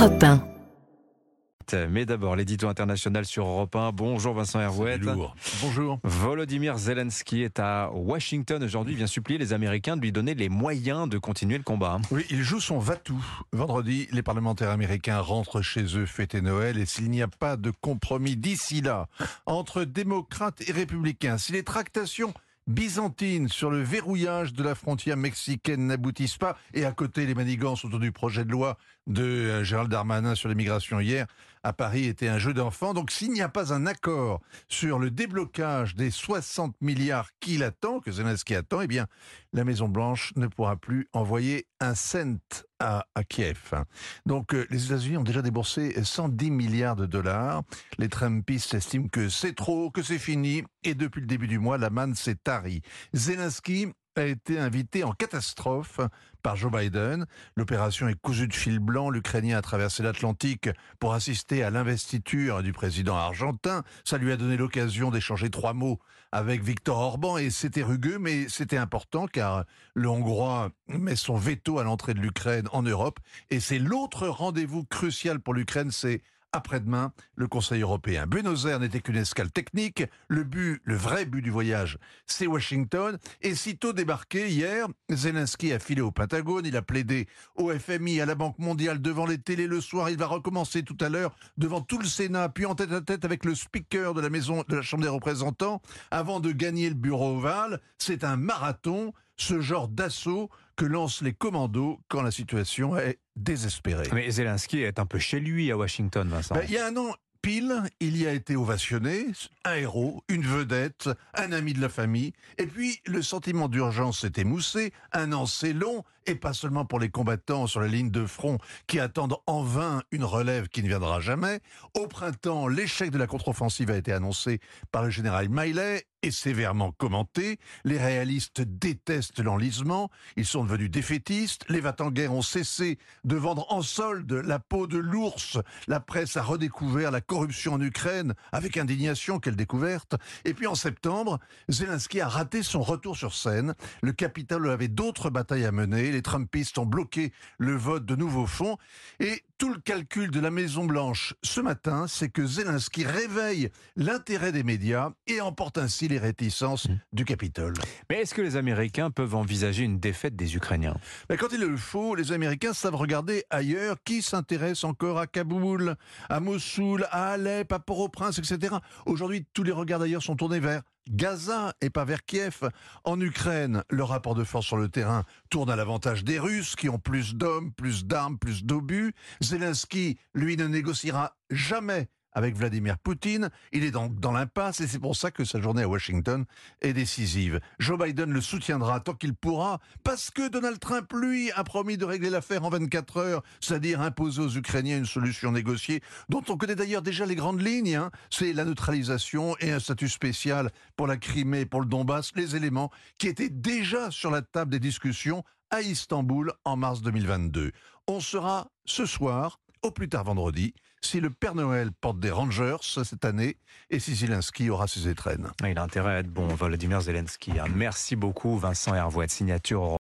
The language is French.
Europe 1. Mais d'abord, l'édito international sur Europe 1. Bonjour Vincent Hervouet. Bonjour. Volodymyr Zelensky est à Washington aujourd'hui. Il vient supplier les Américains de lui donner les moyens de continuer le combat. Oui, il joue son va-tout. Vendredi, les parlementaires américains rentrent chez eux fêter Noël et s'il n'y a pas de compromis d'ici là entre démocrates et républicains, si les tractations byzantine sur le verrouillage de la frontière mexicaine n'aboutissent pas, et à côté les manigances autour du projet de loi de euh, Gérald Darmanin sur l'immigration hier, à Paris était un jeu d'enfant. Donc s'il n'y a pas un accord sur le déblocage des 60 milliards qu'il attend, que Zelensky attend, eh bien la Maison-Blanche ne pourra plus envoyer un cent à, Kiev. Donc euh, les États-Unis ont déjà déboursé 110 milliards de dollars. Les Trumpistes estiment que c'est trop, que c'est fini, et depuis le début du mois, la manne s'est tarie. Zelensky a été invité en catastrophe par Joe Biden. L'opération est cousue de fil blanc. L'Ukrainien a traversé l'Atlantique pour assister à l'investiture du président argentin. Ça lui a donné l'occasion d'échanger trois mots avec Victor Orban et c'était rugueux, mais c'était important car le Hongrois met son veto à l'entrée de l'Ukraine en Europe et c'est l'autre rendez-vous crucial pour l'Ukraine, c'est après-demain le Conseil européen. Buenos Aires n'était qu'une escale technique. Le but, le vrai but du voyage, c'est Washington. Et sitôt débarqué hier, Zelensky a filé au Pentagone. Il a plaidé au FMI, à la Banque mondiale, devant les télés le soir. Il va recommencer tout à l'heure devant tout le Sénat, puis en tête à tête avec le speaker de la de la Chambre des représentants, avant de gagner le bureau ovale. C'est un marathon ce genre d'assaut que lancent les commandos quand la situation est désespérée. Mais Zelensky est un peu chez lui à Washington, Vincent. Ben, il y a un an, pile, il y a été ovationné, un héros, une vedette, un ami de la famille, et puis le sentiment d'urgence s'est émoussé, un an c'est long, et pas seulement pour les combattants sur la ligne de front qui attendent en vain une relève qui ne viendra jamais. Au printemps, l'échec de la contre-offensive a été annoncé par le général Miley et sévèrement commenté. Les réalistes détestent l'enlisement, ils sont devenus défaitistes, les va-t-en-guerre ont cessé de vendre en solde la peau de l'ours, la presse a redécouvert la corruption en Ukraine avec indignation, quelle découverte. Et puis en septembre, Zelensky a raté son retour sur scène, le capital avait d'autres batailles à mener, Trumpistes ont bloqué le vote de nouveaux fonds. Et tout le calcul de la Maison-Blanche ce matin, c'est que Zelensky réveille l'intérêt des médias et emporte ainsi les réticences mmh. du Capitole. Mais est-ce que les Américains peuvent envisager une défaite des Ukrainiens? Quand il le faut, les Américains savent regarder ailleurs qui s'intéresse encore à Kaboul, à Mossoul, à Alep, à Port-au-Prince, etc. Aujourd'hui, tous les regards d'ailleurs sont tournés vers Gaza et pas vers Kiev. En Ukraine, le rapport de force sur le terrain tourne à l'avantage des Russes qui ont plus d'hommes, plus d'armes, plus d'obus. Zelensky, lui, ne négociera jamais avec Vladimir Poutine. Il est donc dans l'impasse et c'est pour ça que sa journée à Washington est décisive. Joe Biden le soutiendra tant qu'il pourra parce que Donald Trump, lui, a promis de régler l'affaire en 24 heures, c'est-à-dire imposer aux Ukrainiens une solution négociée dont on connaît d'ailleurs déjà les grandes lignes. Hein. C'est la neutralisation et un statut spécial pour la Crimée, pour le Donbass, les éléments qui étaient déjà sur la table des discussions à Istanbul en mars 2022. On sera ce soir au plus tard vendredi, si le Père Noël porte des Rangers cette année et si Zelensky aura ses étrennes. Il a intérêt à être bon, Volodymyr Zelensky. Merci beaucoup, Vincent Hervouet, signature